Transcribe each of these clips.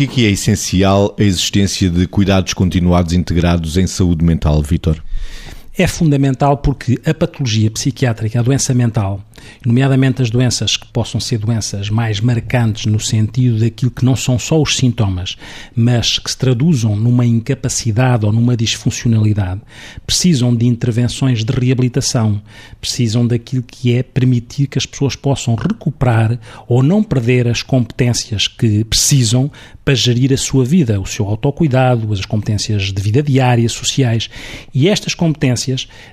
Porquê que é essencial a existência de cuidados continuados integrados em saúde mental, Vítor? É fundamental porque a patologia psiquiátrica, a doença mental, nomeadamente as doenças que possam ser doenças mais marcantes no sentido daquilo que não são só os sintomas, mas que se traduzam numa incapacidade ou numa disfuncionalidade, precisam de intervenções de reabilitação, precisam daquilo que é permitir que as pessoas possam recuperar ou não perder as competências que precisam para gerir a sua vida, o seu autocuidado, as competências de vida diária, sociais. E estas competências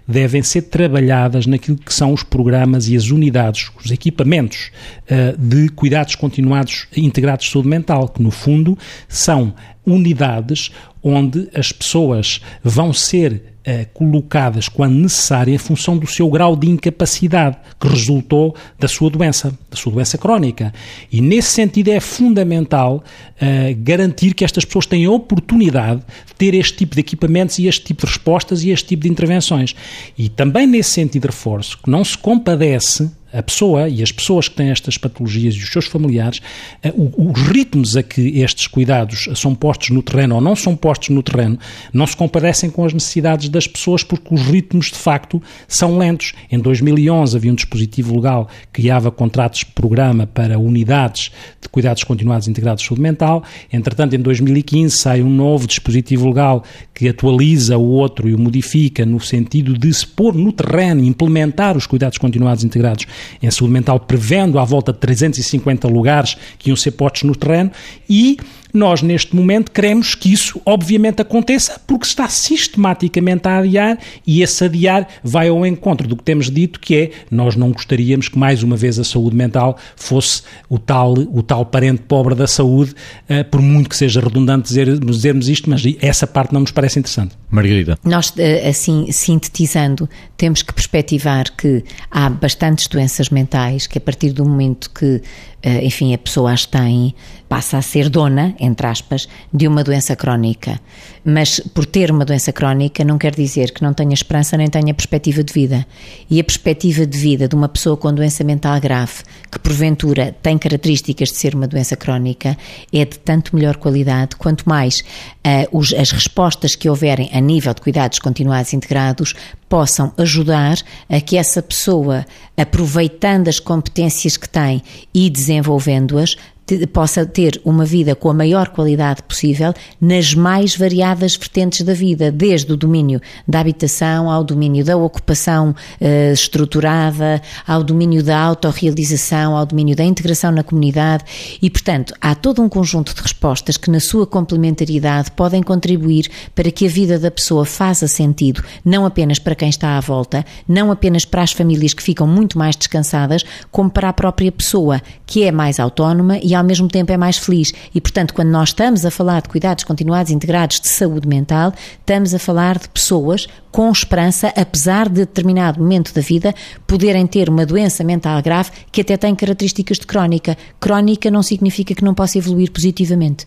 devem ser trabalhadas naquilo que são os programas e as unidades, os equipamentos uh, de cuidados continuados integrados de saúde mental, que no fundo são unidades onde as pessoas vão ser colocadas quando necessário em função do seu grau de incapacidade que resultou da sua doença, da sua doença crónica. E nesse sentido é fundamental eh, garantir que estas pessoas têm a oportunidade de ter este tipo de equipamentos e este tipo de respostas e este tipo de intervenções. E também nesse sentido reforço que não se compadece a pessoa e as pessoas que têm estas patologias e os seus familiares, eh, os ritmos a que estes cuidados são postos no terreno ou não são postos no terreno, não se compadecem com as necessidades das pessoas porque os ritmos de facto são lentos. Em 2011 havia um dispositivo legal que criava contratos de programa para unidades de cuidados continuados integrados de saúde mental. Entretanto, em 2015 sai um novo dispositivo legal que atualiza o outro e o modifica no sentido de se pôr no terreno implementar os cuidados continuados integrados em saúde mental, prevendo à volta de 350 lugares que iam ser postos no terreno e nós, neste momento, queremos que isso, obviamente, aconteça porque está sistematicamente a adiar e esse adiar vai ao encontro do que temos dito, que é nós não gostaríamos que, mais uma vez, a saúde mental fosse o tal, o tal parente pobre da saúde, uh, por muito que seja redundante dizer, dizermos isto, mas essa parte não nos parece interessante. Margarida. Nós, eh, assim, sintetizando, temos que perspectivar que há bastantes doenças mentais que, a partir do momento que eh, enfim, a pessoa as tem, passa a ser dona, entre aspas, de uma doença crónica. Mas por ter uma doença crónica não quer dizer que não tenha esperança nem tenha perspectiva de vida. E a perspectiva de vida de uma pessoa com doença mental grave, que porventura tem características de ser uma doença crónica, é de tanto melhor qualidade quanto mais uh, os, as respostas que houverem a nível de cuidados continuados integrados possam ajudar a que essa pessoa, aproveitando as competências que tem e desenvolvendo-as, possa ter uma vida com a maior qualidade possível nas mais variadas vertentes da vida, desde o domínio da habitação ao domínio da ocupação uh, estruturada, ao domínio da autorrealização, ao domínio da integração na comunidade. E, portanto, há todo um conjunto de respostas que, na sua complementariedade, podem contribuir para que a vida da pessoa faça sentido, não apenas para quem está à volta, não apenas para as famílias que ficam muito mais descansadas, como para a própria pessoa, que é mais autónoma e ao mesmo tempo é mais feliz. E, portanto, quando nós estamos a falar de cuidados continuados integrados de saúde mental, estamos a falar de pessoas com esperança, apesar de determinado momento da vida poderem ter uma doença mental grave que até tem características de crónica. Crónica não significa que não possa evoluir positivamente.